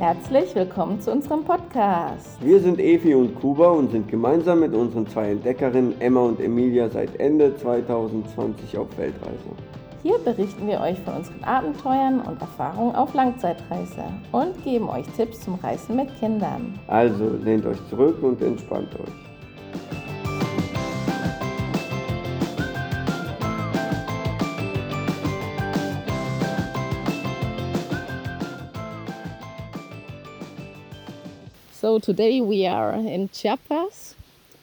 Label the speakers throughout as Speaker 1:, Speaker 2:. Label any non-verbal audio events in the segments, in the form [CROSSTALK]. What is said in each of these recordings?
Speaker 1: Herzlich willkommen zu unserem Podcast.
Speaker 2: Wir sind Evi und Kuba und sind gemeinsam mit unseren zwei Entdeckerinnen Emma und Emilia seit Ende 2020 auf Weltreise.
Speaker 1: Hier berichten wir euch von unseren Abenteuern und Erfahrungen auf Langzeitreise und geben euch Tipps zum Reisen mit Kindern.
Speaker 2: Also lehnt euch zurück und entspannt euch.
Speaker 1: So today we are in Chiapas,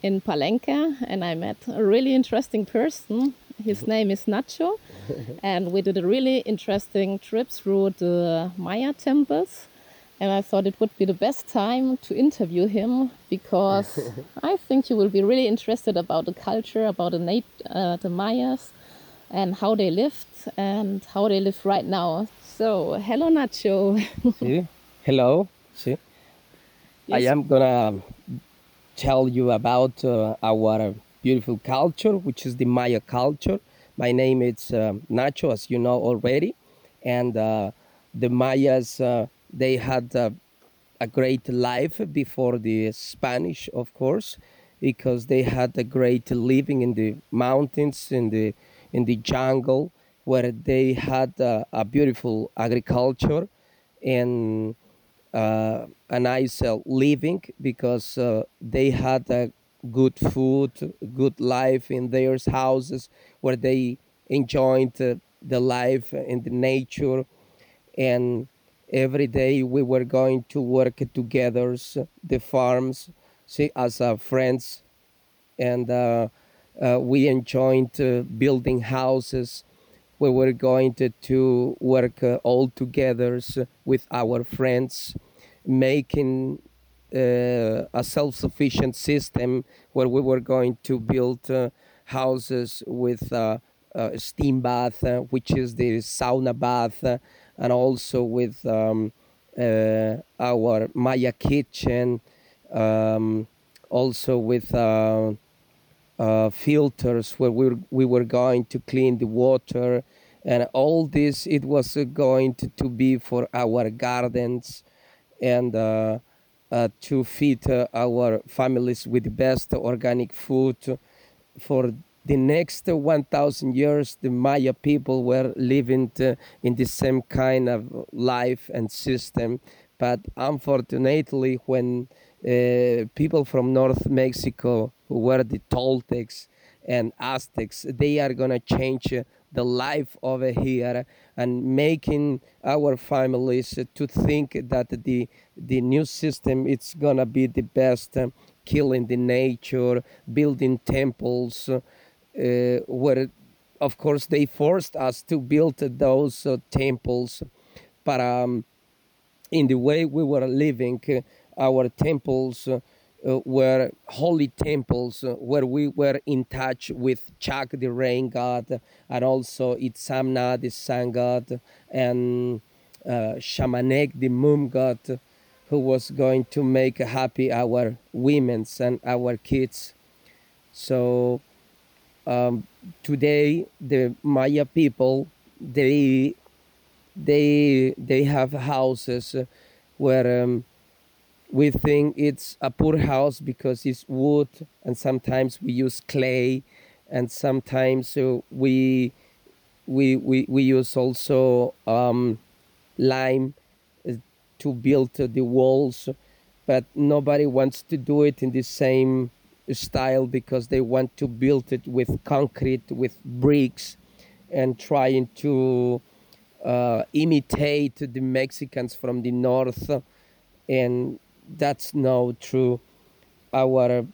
Speaker 1: in Palenque, and I met a really interesting person. His name is Nacho, [LAUGHS] and we did a really interesting trip through the Maya temples. And I thought it would be the best time to interview him because [LAUGHS] I think you will be really interested about the culture, about the, nat- uh, the Mayas, and how they lived and how they live right now. So, hello, Nacho. [LAUGHS]
Speaker 3: See? Hello. See? I am gonna tell you about uh, our beautiful culture, which is the Maya culture. My name is uh, Nacho, as you know already, and uh, the Mayas uh, they had uh, a great life before the Spanish, of course, because they had a great living in the mountains, in the in the jungle, where they had uh, a beautiful agriculture and uh, a nice living because uh, they had a good food, good life in their houses where they enjoyed uh, the life in the nature, and every day we were going to work together, the farms, see, as uh, friends, and uh, we enjoyed building houses. We were going to, to work uh, all together with our friends, making uh, a self-sufficient system where we were going to build uh, houses with uh, a steam bath, uh, which is the sauna bath, uh, and also with um, our Maya kitchen, um, also with filters where we were, we were going to clean the water. And all this it was going to, to be for our gardens and uh, uh, to feed uh, our families with the best organic food. For the next 1000 years the maya people were living in the same kind of life and system. But unfortunately when people from north mexico who were the toltecs and aztecs they are going to change the life over here and making our families uh, to think that the the new system it's to be the best uh, killing the nature building temples uh, uh, where of course they forced us to build those uh, temples. But um, in the way we were living uh, our temples uh, were holy temples uh, where we were in touch with Chak the rain god and also Itzamna the sun god and uh, Shamanek the moon god who was going to make happy our women's and our kids. So um, today the Maya people they they they have houses where um, we think it's a poor house because it's wood and sometimes we use clay and sometimes uh, we, we we we use also um, lime uh, to build the walls but nobody wants to do it in the same style because they want to build it with concrete with bricks and trying to uh, imitate the Mexicans from the north, and that's not true. Our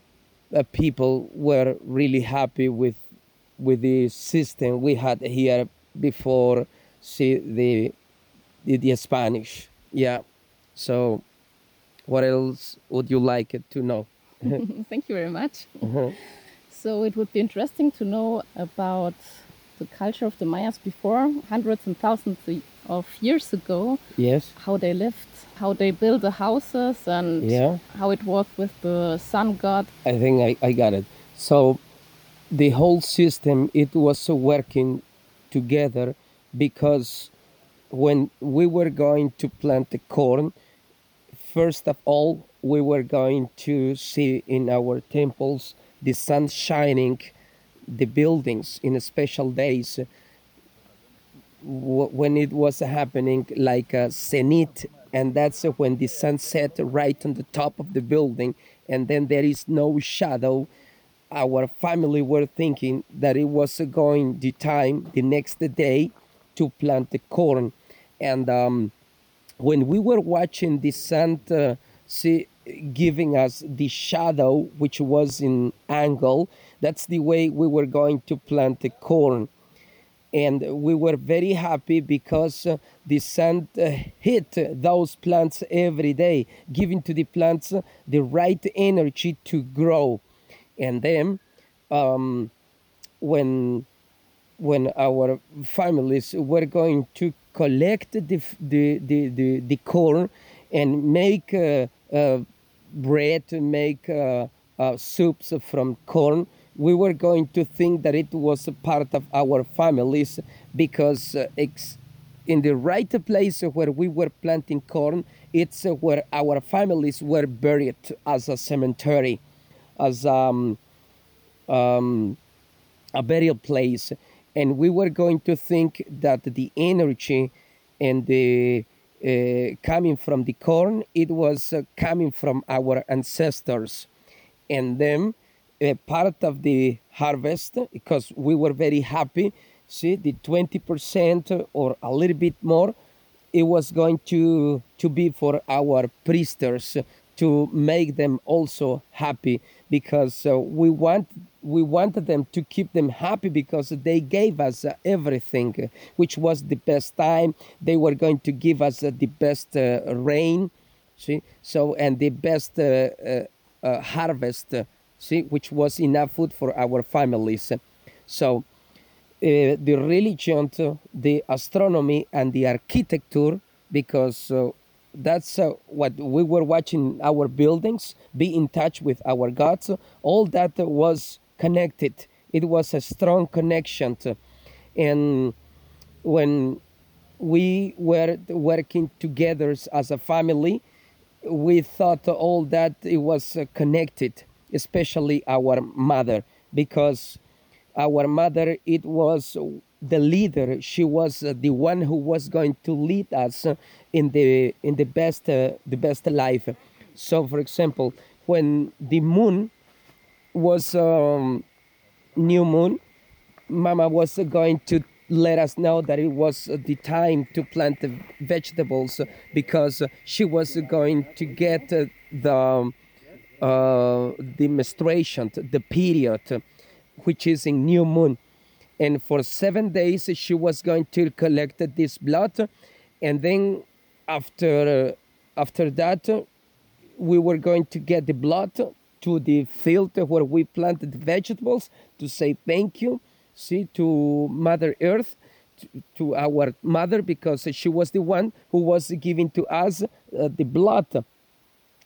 Speaker 3: uh, people were really happy with with the system we had here before see the the, the Spanish. Yeah. So, what else would you like to know? [LAUGHS]
Speaker 1: Thank you very much. So it would be interesting to know about the culture of the Mayas before, hundreds and thousands of years ago,
Speaker 3: Yes.
Speaker 1: how they lived, how they built the houses, and
Speaker 3: Yeah.
Speaker 1: how it worked with the sun god.
Speaker 3: I think I, I got it. So the whole system it was working together because when we were going to plant the corn, first of all, we were going to see in our temples the sun shining, the buildings in special days when it was happening like a zenith and that's when the sun set right on the top of the building and then there is no shadow. Our family were thinking that it was going the time the next day to plant the corn. And um, when we were watching the sun uh, see, giving us the shadow which was in angle that's the way we were going to plant the corn and we were very happy because uh, the sun uh, hit those plants every day giving to the plants the right energy to grow. And then um, when when our families were going to collect the the the, the, the corn and make uh, uh, bread make uh, uh, soups from corn we were going to think that it was a part of our families because uh, ex- in the right place where we were planting corn it's uh, where our families were buried as a cemetery as um, um, a burial place. And we were going to think that the energy and the uh, coming from the corn it was uh, coming from our ancestors. And then uh, part of the harvest because we were very happy. See the 20% or a little bit more it was going to to be for our priesters to make them also happy because uh, we want we wanted them to keep them happy because they gave us uh, everything which was the best time. They were going to give us uh, the best uh, rain see? So and the best uh, uh, harvest see which was enough food for our families so uh, the religion, the astronomy, and the architecture, because uh, that's uh, what we were watching our buildings, be in touch with our gods. All that was connected. It was a strong connection. and when we were working together as a family, we thought all that it was connected, especially our mother, because our mother it was the leader. She was the one who was going to lead us in the in the best uh, the best life. So for example when the moon was um, new moon mama was going to let us know that it was the time to plant the vegetables because she was going to get the the menstruation, the period, uh, which is in new moon. And for seven days, she was going to collect this blood. And then after, uh, after that, uh, we were going to get the blood to the field where we planted vegetables to say thank you, see, to Mother Earth, to, to our mother, because she was the one who was giving to us uh, the blood.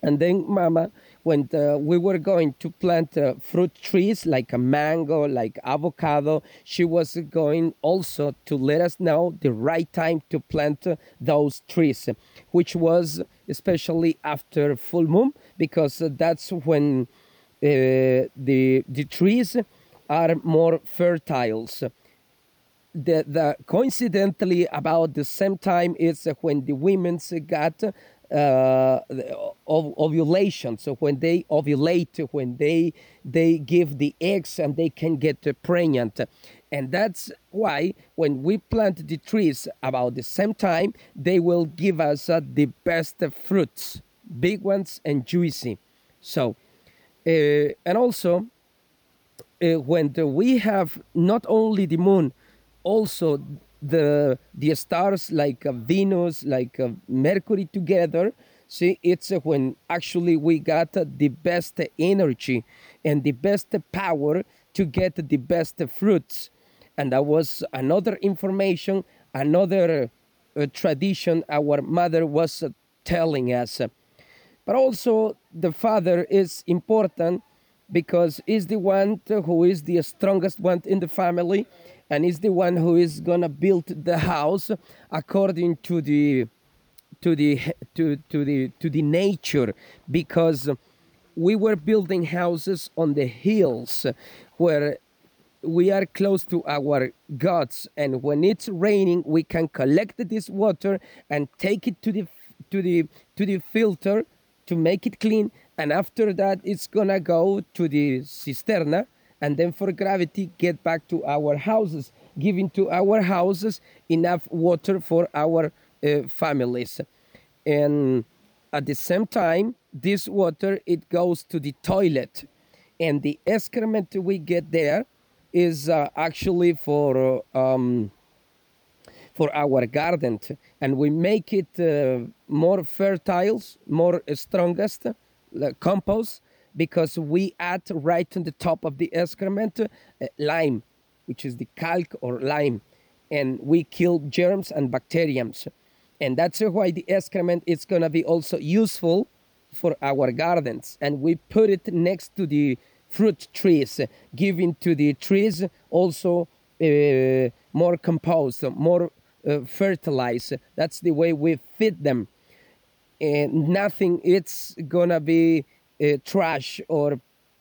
Speaker 3: And then, Mama, when uh, we were going to plant uh, fruit trees like a mango, like avocado, she was going also to let us know the right time to plant uh, those trees, which was especially after full moon, because uh, that's when uh, the the trees are more fertile. The, the coincidentally about the same time is when the women's got uh, ov- ovulation. So when they ovulate when they they give the eggs and they can get pregnant. And that's why when we plant the trees about the same time they will give us uh, the best fruits big ones and juicy. So uh, and also uh, when the, we have not only the moon, also the the stars like uh, Venus, like uh, Mercury together. See, it's uh, when actually we got the best energy and the best power to get the best fruits. And that was another information, another tradition our mother was telling us. But also the father is important because is the one who is the strongest one in the family and is the one who is gonna build the house according to the to the to, to the to the nature because we were building houses on the hills where we are close to our gods and when it's raining we can collect this water and take it to the to the to the filter to make it clean and after that it's gonna go to the cisterna and then for gravity get back to our houses giving to our houses enough water for our uh, families. And at the same time this water it goes to the toilet. And the excrement we get there is uh, actually for uh, um, for our garden. And we make it uh, more fertile more strongest compost because we add right on the top of the excrement uh, lime which is the calc or lime and we kill germs and bacteriums. And that's why the excrement is going to be also useful for our gardens. And we put it next to the fruit trees giving to the trees also uh, more compost more uh, fertilize. That's the way we feed them. And nothing it's gonna be uh, trash or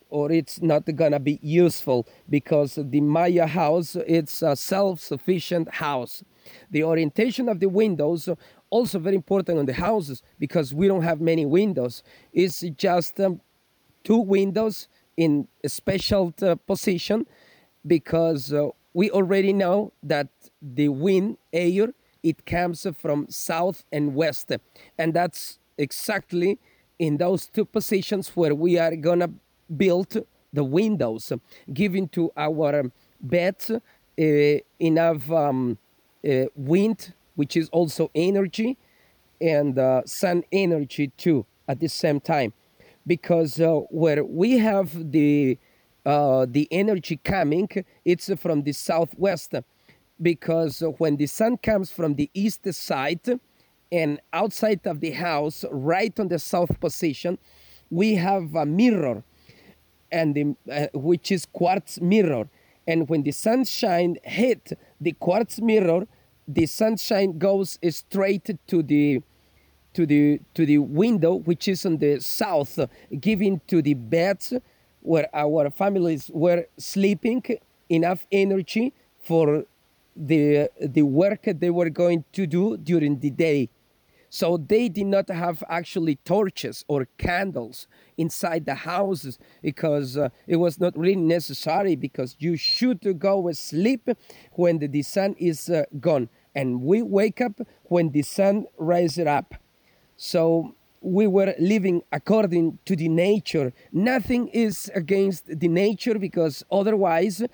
Speaker 3: or it's not gonna be useful because the Maya house it's a self-sufficient house. The orientation of the windows also very important on the houses because we don't have many windows. It's just um, two windows in a special uh, position because uh, we already know that the wind air it comes from south and west and that's exactly in those two positions where we are gonna build the windows giving to our beds uh, enough um, uh, wind which is also energy and uh, sun energy too at the same time. Because uh, where we have the uh, the energy coming it's from the southwest. Because when the sun comes from the east side and outside of the house right on the south position we have a mirror and the, uh, which is quartz mirror. And when the sunshine hit the quartz mirror the sunshine goes straight to the to the to the window which is on the south giving to the beds where our families were sleeping enough energy for the the work they were going to do during the day so they did not have actually torches or candles inside the houses because uh, it was not really necessary because you should go sleep when the, sun is uh, gone and we wake up when the sun rises up so we were living according to the nature. Nothing is against the nature because otherwise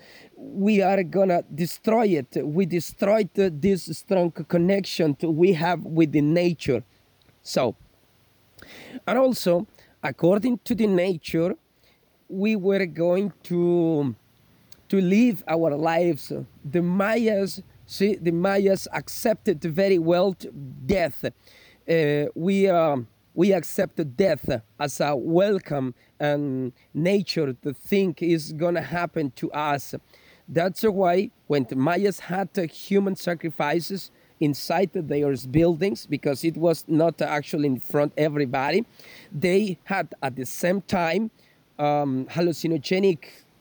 Speaker 3: we are gonna destroy it. We destroyed this strong connection we have with the nature. So, and also according to the nature, we were going to to live our lives. The Mayas, see, the Mayas accepted very well death uh, we uh, we accept death as a welcome and nature the thing is gonna happen to us. That's why when the Mayas had human sacrifices inside their buildings, because it was not actually in front everybody, they had at the same time um, hallucinogenic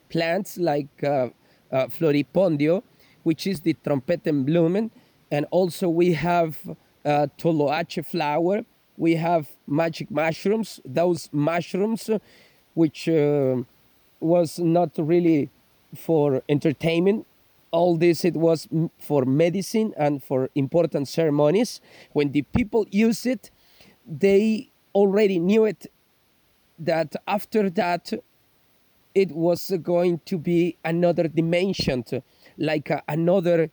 Speaker 3: plants like uh, uh, floripondio, which is the trompetenblumen, and also we have uh, toloache flower. We have magic mushrooms. Those mushrooms, which uh, was not really for entertainment. All this it was for medicine and for important ceremonies. When the people use it, they already knew it. That after that, it was going to be another dimension, like another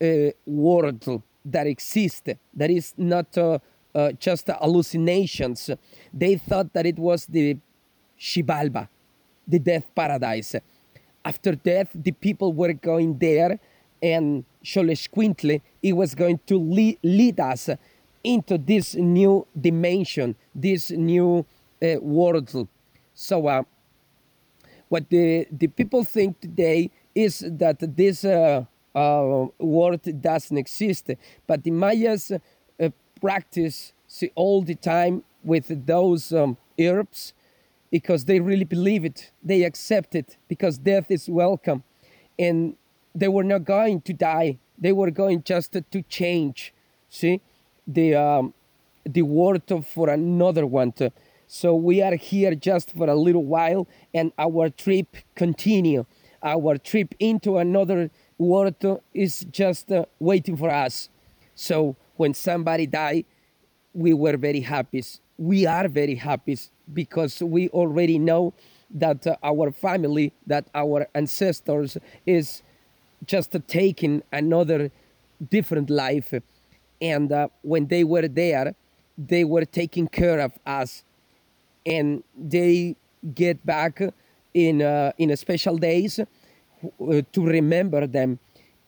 Speaker 3: uh, world that exist, that is not uh, uh, just hallucinations. They thought that it was the Xibalba, the death paradise. After death, the people were going there, and Xolexcuintle, it was going to lead, lead us into this new dimension, this new uh, world. So, uh, what the, the people think today is that this uh, uh, word doesn't exist. But the Mayas uh, practice see, all the time with those um, herbs because they really believe it. They accept it because death is welcome. And they were not going to die. They were going just to, change, see, the, um, the word for another one. To, so we are here just for a little while and our trip continue. Our trip into another world is just uh, waiting for us. So when somebody die, we were very happy. We are very happy because we already know that uh, our family, that our ancestors is just taking another different life. And uh, when they were there, they were taking care of us. And they get back in uh, in special days uh, to remember them.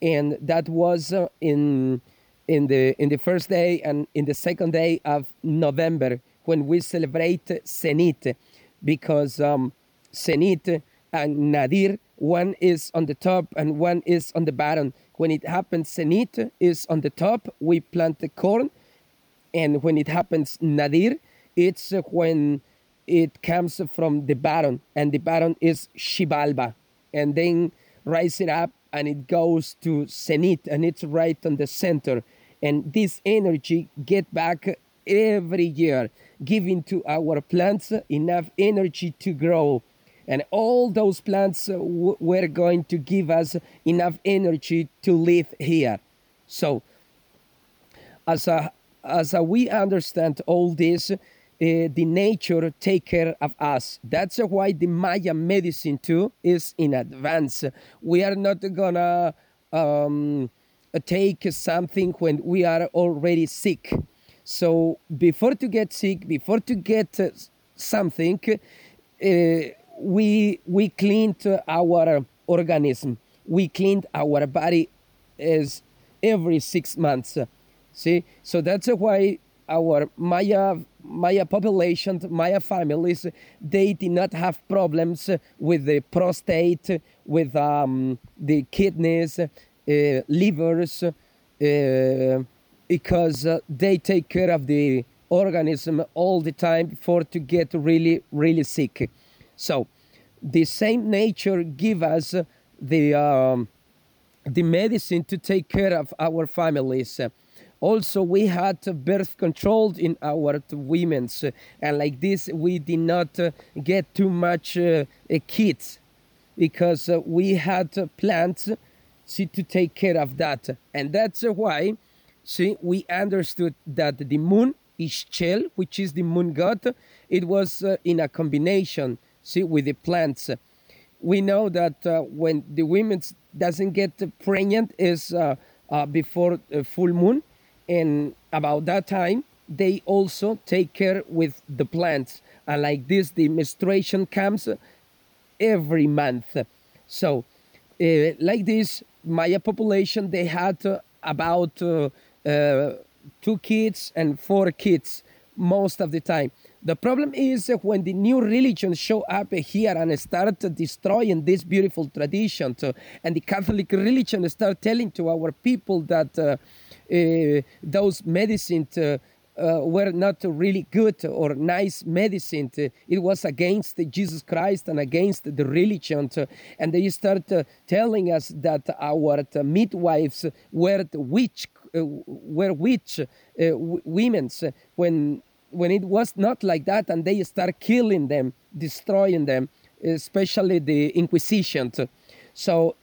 Speaker 3: And that was uh, in in the in the first day and in the second day of November when we celebrate Zenit because um, and Nadir one is on the top and one is on the bottom when it happens Zenit is on the top we plant the corn and when it happens Nadir it's when it comes from the baron, and the baron is Xibalba, And then rise it up and it goes to Zenit, and it's right on the center. And this energy get back every year, giving to our plants enough energy to grow. And all those plants were going to give us enough energy to live here. So, as a, as a, we understand all this, uh, the nature take care of us. That's why the Maya medicine too is in advance. We are not gonna um, take something when we are already sick. So before to get sick, before to get uh, something, uh, we we cleaned our organism. We cleaned our body as every six months. See, so that's why our Maya Maya population, Maya families, they did not have problems with the prostate, with um, the kidneys, uh, livers, uh, because uh, they take care of the organism all the time for to get really, really sick. So, the same nature give us the um, the medicine to take care of our families also we had birth control in our women's and like this we did not uh, get too much uh, kids because uh, we had plants to take care of that and that's why see we understood that the moon Ixchel, which is the moon god, it was uh, in a combination, see, with the plants. We know that uh, when the women doesn't get pregnant is uh, before full moon, and about that time they also take care with the plants. And like this the menstruation comes every month. So uh, like this maya population they had uh, about uh, uh two kids and four kids most of the time the problem is when the new religions show up here and start destroying this beautiful tradition and the catholic religion start telling to our people that uh, uh, those medicines uh, uh, were not really good or nice medicine. It was against Jesus Christ and against the religion. And they start telling us that our midwives were witch, Uh, were witch uh, women uh, when when it was not like that, and they start killing them, destroying them, especially the Inquisition. So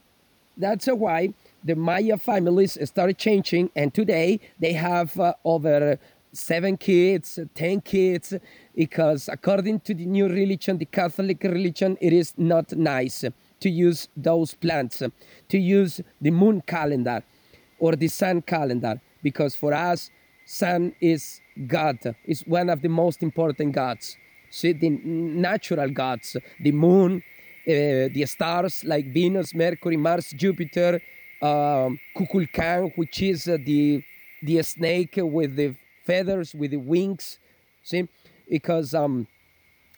Speaker 3: that's why the Maya families started changing, and today they have uh, over seven kids, ten kids, because according to the new religion, the Catholic religion, it is not nice to use those plants, to use the moon calendar or the sun calendar, because for us, sun is God, is one of the most important gods. See, the natural gods, the moon, uh, the stars like Venus, Mercury, Mars, Jupiter, um, Kukulkan, which is uh, the the snake with the feathers, with the wings. See, because um,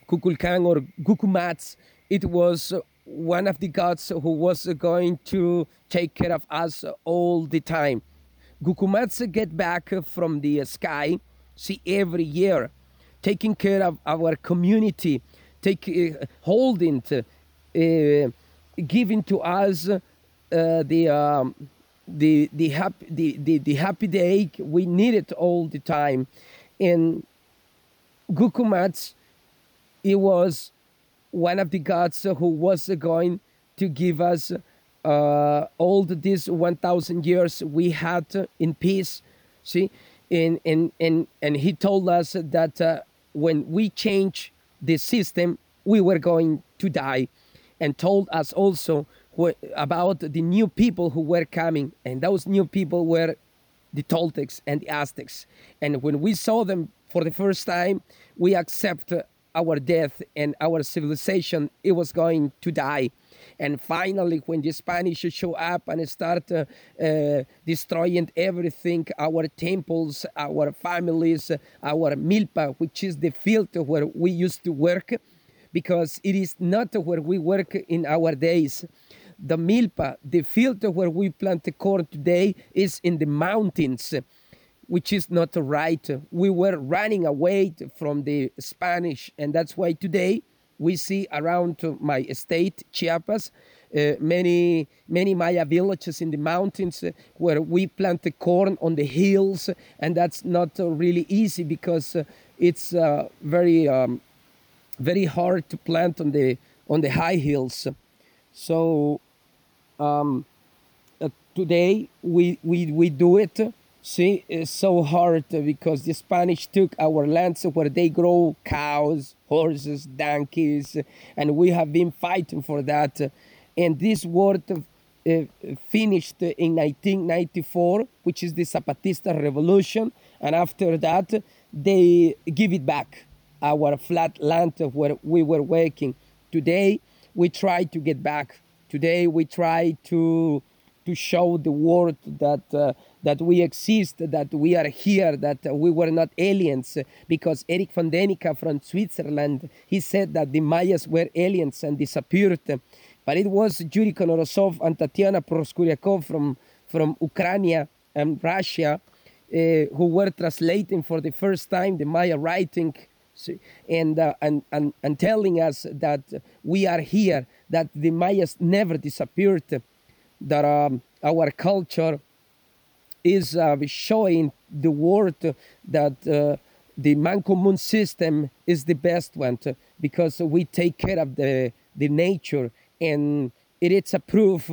Speaker 3: Kukulkan or Gukumats, it was one of the gods who was going to take care of us all the time. Gukumats get back from the sky see every year, taking care of our community, take uh, holding, to, uh, giving to us uh, the. Um, the the happy the, the, the happy day we need it all the time and Gukumats it was one of the gods who was going to give us uh, all these 1000 years we had in peace. See and and and, and he told us that uh, when we change the system we were going to die. And told us also about the new people who were coming, and those new people were the Toltecs and the Aztecs. And when we saw them for the first time, we accept our death and our civilization it was going to die. And finally, when the Spanish show up and start uh, uh, destroying everything, our temples, our families, our milpa, which is the field where we used to work, because it is not where we work in our days the milpa, the field where we plant the corn today, is in the mountains, which is not right. We were running away from the Spanish, and that's why today we see around my estate, Chiapas, uh, many many Maya villages in the mountains uh, where we plant the corn on the hills, and that's not really easy because uh, it's uh, very um, very hard to plant on the on the high hills. So um, today we, we, we do it. See, it's so hard because the Spanish took our lands where they grow cows, horses, donkeys, and we have been fighting for that. And this war uh, finished in 1994, which is the Zapatista revolution. And after that, they give it back, our flat land where we were working. Today, we try to get back Today we try to to show the world that uh, that we exist, that we are here, that we were not aliens. Because Erich von Däniken from Switzerland, he said that the Mayas were aliens and disappeared. But it was Yuri Knorozov and Tatiana Proskouriakoff from, from Ukraine and Russia uh, who were translating for the first time the Maya writing and, uh, and, and, and telling us that we are here, that the Mayas never disappeared, that um, our culture is uh, showing the world that uh, the Mancomun system is the best one because we take care of the, the nature. And it is a proof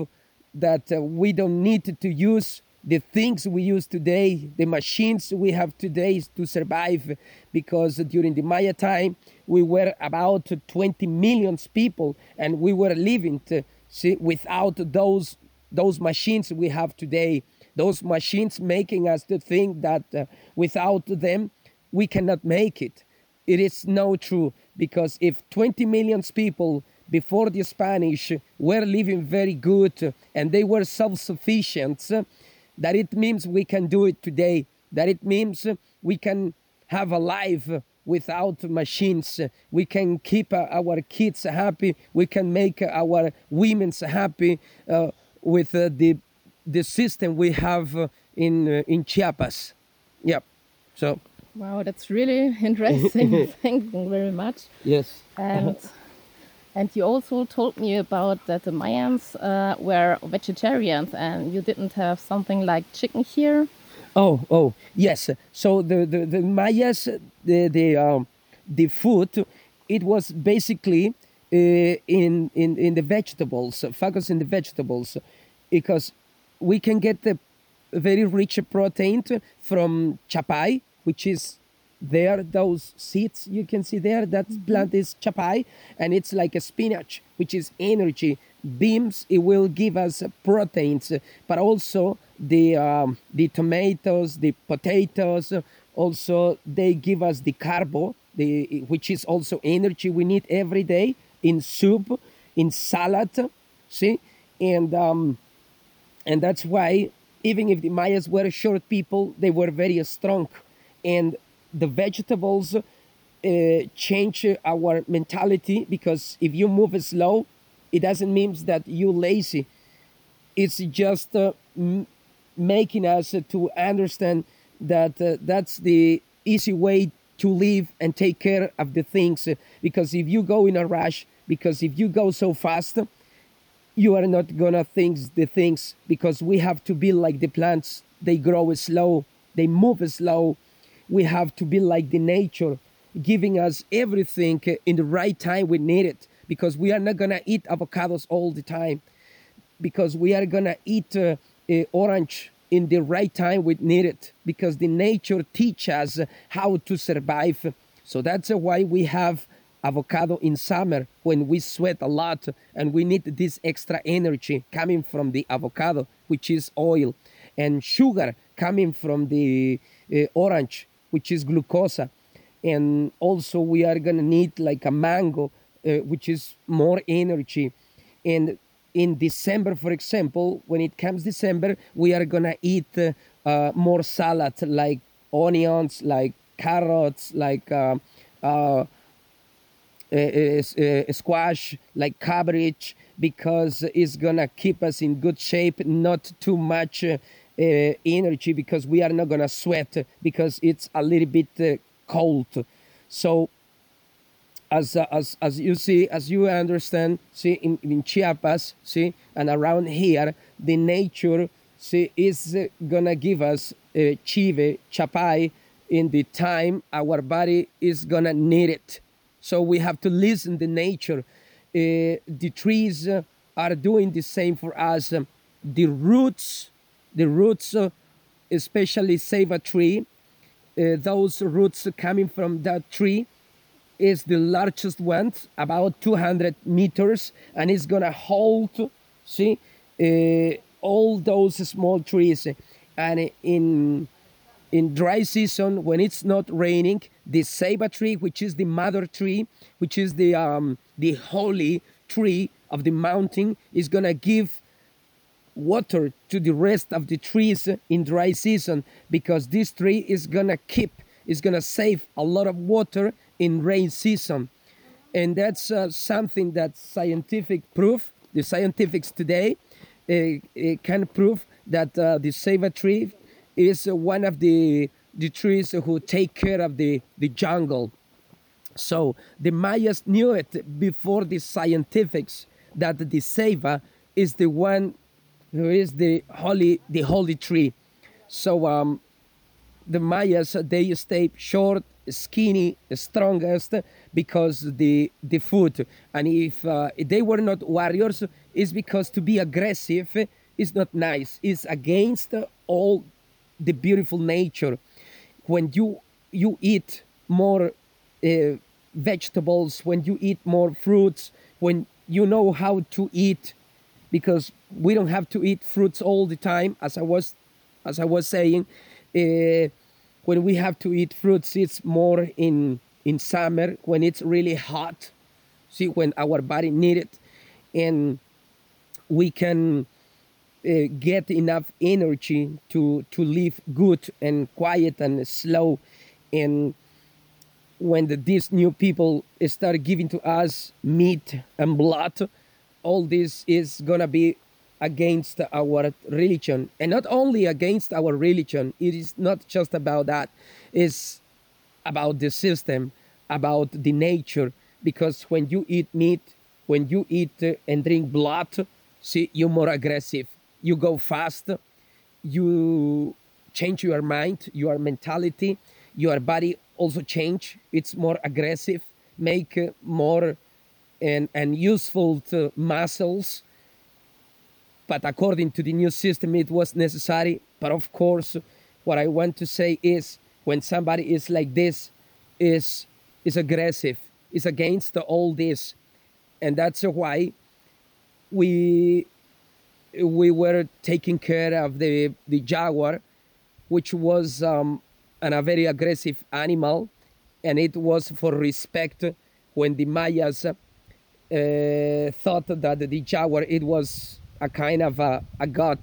Speaker 3: that uh, we don't need to use the things we use today, the machines we have today to survive, because during the Maya time we were about 20 million people, and we were living to, see, without those those machines we have today. Those machines making us to think that uh, without them we cannot make it. It is no true because if 20 million people before the Spanish were living very good and they were self-sufficient that it means we can do it today, that it means we can have a life without machines. We can keep our kids happy. We can make our women happy uh, with uh, the the system we have in uh, in Chiapas. Yep. So.
Speaker 1: Wow, that's really [LAUGHS] interesting. [LAUGHS] Thank you very much.
Speaker 3: Yes.
Speaker 1: And And you also told me about that the Mayans uh, were vegetarians and you didn't have something like chicken here.
Speaker 3: Oh, oh, yes. So the, the, the Mayas, the, the, um, the food, it was basically uh, in, in, in the vegetables, focus in the vegetables, because we can get the very rich protein from chapai, which is there those seeds you can see there that mm-hmm. plant is chapai and it's like a spinach which is energy beans it will give us proteins but also the um, the tomatoes the potatoes also they give us the carbo the which is also energy we need every day in soup in salad see and um and that's why even if the mayas were short people they were very strong and the vegetables uh, change our mentality because if you move slow, it doesn't mean that you're lazy. It's just uh, making us to understand that uh, that's the easy way to live and take care of the things. Because if you go in a rush, because if you go so fast, you are not gonna think the things because we have to be like the plants. They grow slow they move slow. We have to be like the nature giving us everything in the right time we need it because we are not gonna eat avocados all the time because we are gonna eat uh, uh, orange in the right time we need it because the nature teach us how to survive. So that's why we have avocado in summer when we sweat a lot and we need this extra energy coming from the avocado which is oil and sugar coming from the uh, orange which is glucose and also we are to need like a mango uh, which is more energy. And in december for example when it comes december we are to eat uh, more salad like onions like carrots like uh, uh, squash like cabbage because it's gonna keep us in good shape not too much uh, uh, energy because we are not gonna sweat because it's a little bit uh, cold. So as, uh, as as you see as you understand see in, in chiapas see and around here the nature see is uh, gonna give us uh, chive chapai in the time our body is gonna need it so we have to listen to nature. Uh, the trees uh, are doing the same for us. Um, the roots, the roots, uh, especially ceiba tree. Uh, those roots coming from that tree is the largest one, about 200 meters, and it's gonna hold, see, uh, all those small trees. And in in dry season when it's not raining the ceiba tree which is the mother tree which is the um, the holy tree of the mountain is going to give water to the rest of the trees in dry season because this tree is going to keep is going to save a lot of water in rain season. And that's uh, something that scientific proof the scientifics today uh, uh, can prove that uh, the ceiba tree is one of the the trees who take care of the, the jungle. So the Mayas knew it before the scientifics that the ceiba is the one who is the holy the holy tree. So um, the Mayas they stay short, skinny, strongest because the the food. And if uh, they were not warriors, it's because to be aggressive is not nice. It's against all the beautiful nature when you you eat more uh, vegetables when you eat more fruits when you know how to eat because we don't have to eat fruits all the time as i was as i was saying uh, when we have to eat fruits it's more in in summer when it's really hot. See when our body need it. And we can uh, get enough energy to to live good and quiet and slow. And when the, these new people start giving to us meat and blood all this is gonna be against our religion. And not only against our religion it is not just about that. It's about the system about the nature. Because when you eat meat when you eat and drink blood see you're more aggressive you go fast, you change your mind, your mentality, your body also change. It's more aggressive, make more and, and useful muscles. But according to the new system, it was necessary. But of course, what I want to say is when somebody is like this, is is aggressive, is against all this, and that's why we we were taking care of the, the jaguar, which was um, an, a very aggressive animal, and it was for respect when the Mayas uh, thought that the jaguar it was a kind of a, a god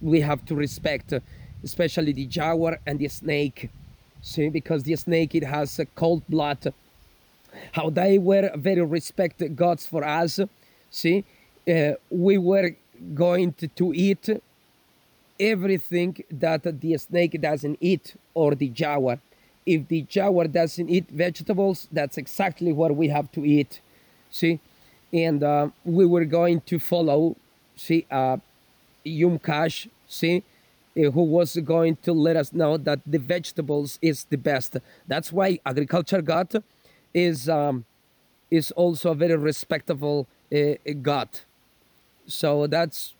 Speaker 3: we have to respect, especially the jaguar and the snake. See, because the snake it has a cold blood. How they were very respected gods for us. See, uh, we were going to, to eat everything that the snake doesn't eat or the jaguar if the jaguar doesn't eat vegetables, that's exactly what we have to eat. See, and uh, we were going to follow, see, uh, Yum Kaax, see, uh, who was going to let us know that the vegetables is the best. That's why agriculture God is um, is also a very respectable uh, God. So that's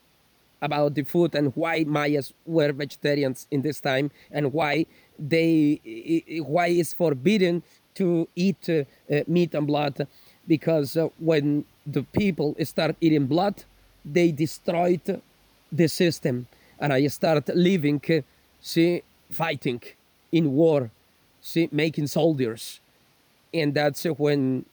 Speaker 3: about the food and why Mayas were vegetarians in this time and why they why it's forbidden to eat uh, meat and blood. Because uh, when the people start eating blood they destroyed the system. And I start living uh, see fighting in war see making soldiers. And that's when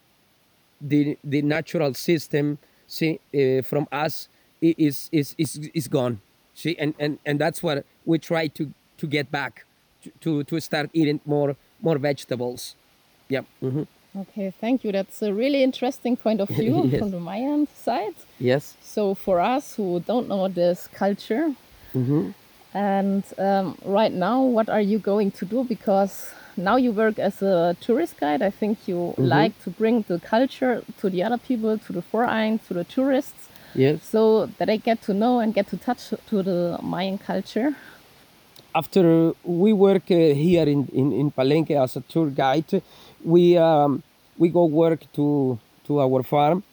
Speaker 3: the the natural system see uh, from us is is is is gone see and and and that's what we try to to get back to to, to start eating more more vegetables yeah mm-hmm.
Speaker 1: Okay, thank you. That's a really interesting point of view [LAUGHS]
Speaker 3: Yes.
Speaker 1: from the Mayan side.
Speaker 3: yes
Speaker 1: So, for us who don't know this culture,
Speaker 3: mm-hmm.
Speaker 1: and um, right now, what are you going to do? Because now you work as a tourist guide. I think you like to bring the culture to the other people, to the foreign, to the tourists,
Speaker 3: yes
Speaker 1: so that they get to know and get to touch to the Mayan culture.
Speaker 3: after we work uh, here in, in, in Palenque as a tour guide, we um, we go work to to our farm,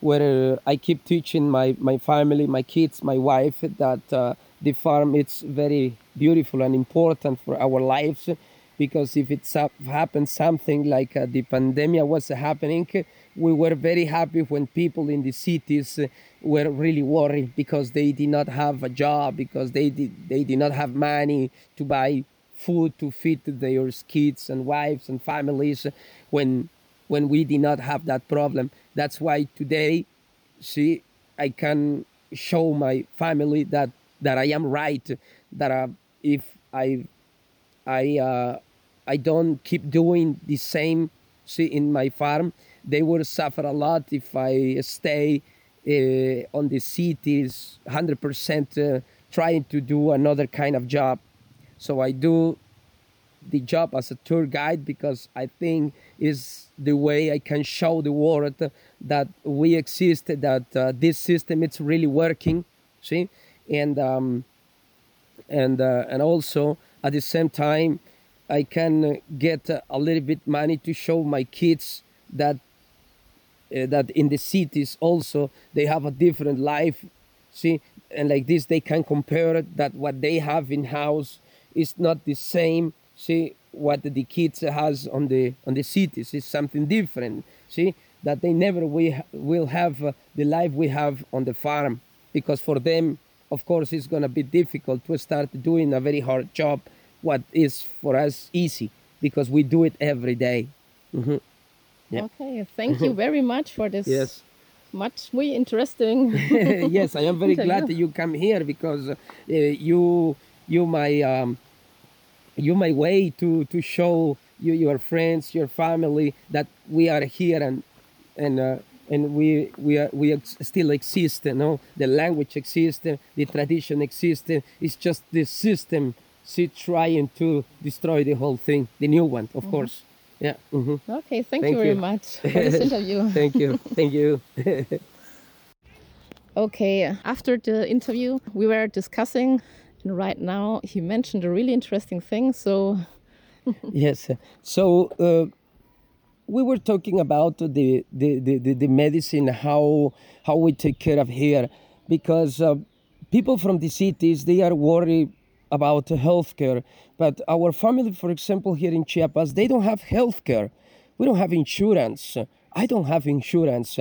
Speaker 3: where I keep teaching my, my family, my kids, my wife that uh, the farm it's very beautiful and important for our lives, because if it up, happens something like uh, the pandemic was happening, we were very happy when people in the cities uh, were really worried because they did not have a job because they did they did not have money to buy food to feed their kids and wives and families when when we did not have that problem. That's why today see i can show my family that that i am right that uh, if i I uh, I don't keep doing the same see in my farm. They will suffer a lot if I stay uh, on the cities, hundred percent uh, trying to do another kind of job. So I do the job as a tour guide because I think is the way I can show the world that we exist, that uh, this system it's really working. See, and um, and uh, and also at the same time i can uh, get uh, a little bit money to show my kids that uh, that in the cities also they have a different life see? And like this they can compare that what they have in house is not the same see? What the kids has on the on the cities is something different see? That they never we will have uh, the life we have on the farm. Because for them of course it's going to be difficult to start doing a very hard job what is for us easy because we do it every day. Mhm. Yeah.
Speaker 1: Okay, thank you very much for this
Speaker 3: yes
Speaker 1: much muy interesting. [LAUGHS]
Speaker 3: yes i am very glad that you come here because uh, you you my um, you my way to to show you your friends your family that we are here and and uh, and we we are, we ex- still exist you know the language exists the tradition exists it's just the system see trying to destroy the whole thing the new one of course yeah mhm.
Speaker 1: okay, thank,
Speaker 3: Thank
Speaker 1: you very
Speaker 3: you.
Speaker 1: much [LAUGHS] for this interview. [LAUGHS]
Speaker 3: thank you thank you [LAUGHS]
Speaker 1: Okay, after the interview, we were discussing, and right now he mentioned a really interesting thing. So,
Speaker 3: yes. So uh, we were talking about the, the, the, the, the medicine, how how we take care of here, because uh, people from the cities they are worried about healthcare, but our family, for example, here in Chiapas, they don't have healthcare. We don't have insurance. I don't have insurance.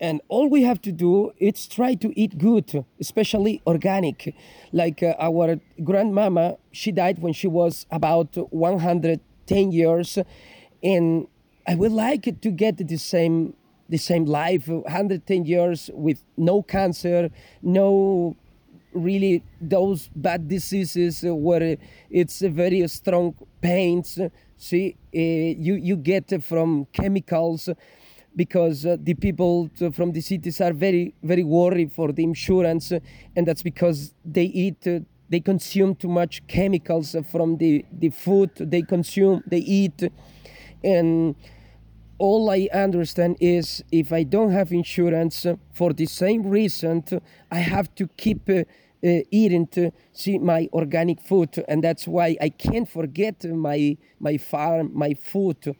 Speaker 3: And all we have to do is try to eat good, especially organic. Like uh, our grandmama, she died when she was about 110 years, and I would like to get the same the same life, 110 years with no cancer, no really those bad diseases where it's a very strong pains. See, uh, you you get from chemicals because uh, the people from the cities are very very worried for the insurance, and that's because they eat uh, they consume too much chemicals from the, the food they consume, they eat. And all I understand is if I don't have insurance for the same reason, I have to keep uh, uh, eating to see my organic food, and that's why I can't forget my my farm, my food.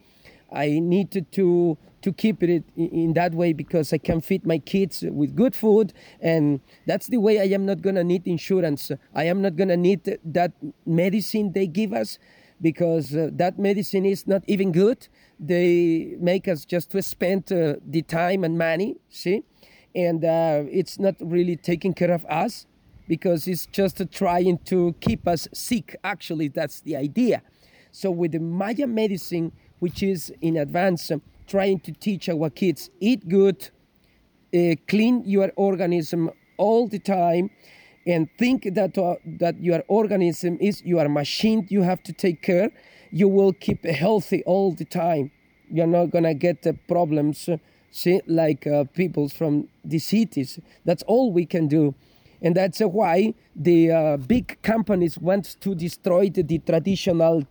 Speaker 3: I need to to keep it in that way because I can feed my kids with good food, and that's the way I am not gonna need insurance. I am not gonna need that medicine they give us because uh, that medicine is not even good. They make us just to spend uh, the time and money, see, and uh, it's not really taking care of us because it's just trying to keep us sick. Actually, that's the idea. So with the Maya medicine, which is in advance, um, trying to teach our kids eat good, uh, clean your organism all the time, and think that uh, that your organism is your machine. You have to take care. You will keep healthy all the time. You're not gonna get uh, problems. See, like uh, people from the cities. That's all we can do and that's why the uh, big companies want to destroy the, the traditional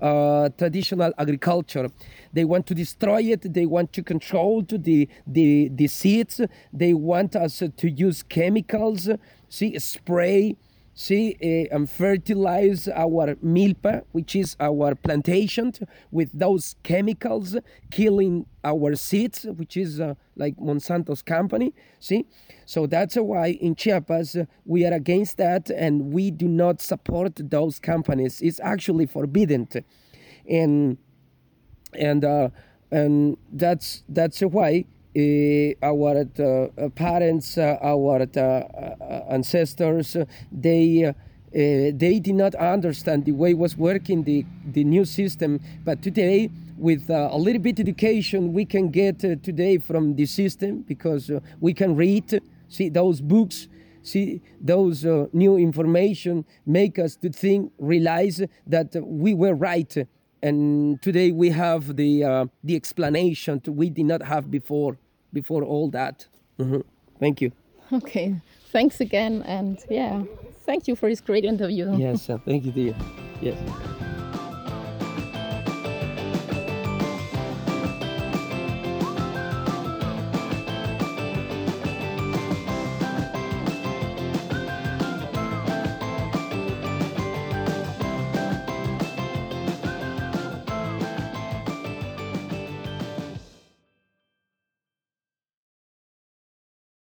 Speaker 3: uh, traditional agriculture. They want to destroy it. They want to control the the the seeds. They want us to use chemicals, see spray see uh, and fertilize our milpa which is our plantation with those chemicals killing our seeds which is uh, like monsanto's company see? So that's why in chiapas uh, we are against that and we do not support those companies. It's actually forbidden. And and uh, and that's that's why our uh, parents, uh, our ancestors, they they did not understand the way was working the, the new system. But today, with a little bit education, we can get today from the system because we can read, see those books, see those uh, new information make us to think realize that we were right and today we have the uh, the explanation we did not have before before all that. Mm-hmm. Thank you.
Speaker 1: Okay. Thanks again. And yeah, thank you for this great interview.
Speaker 3: Yes, uh, thank you, dear. Yes.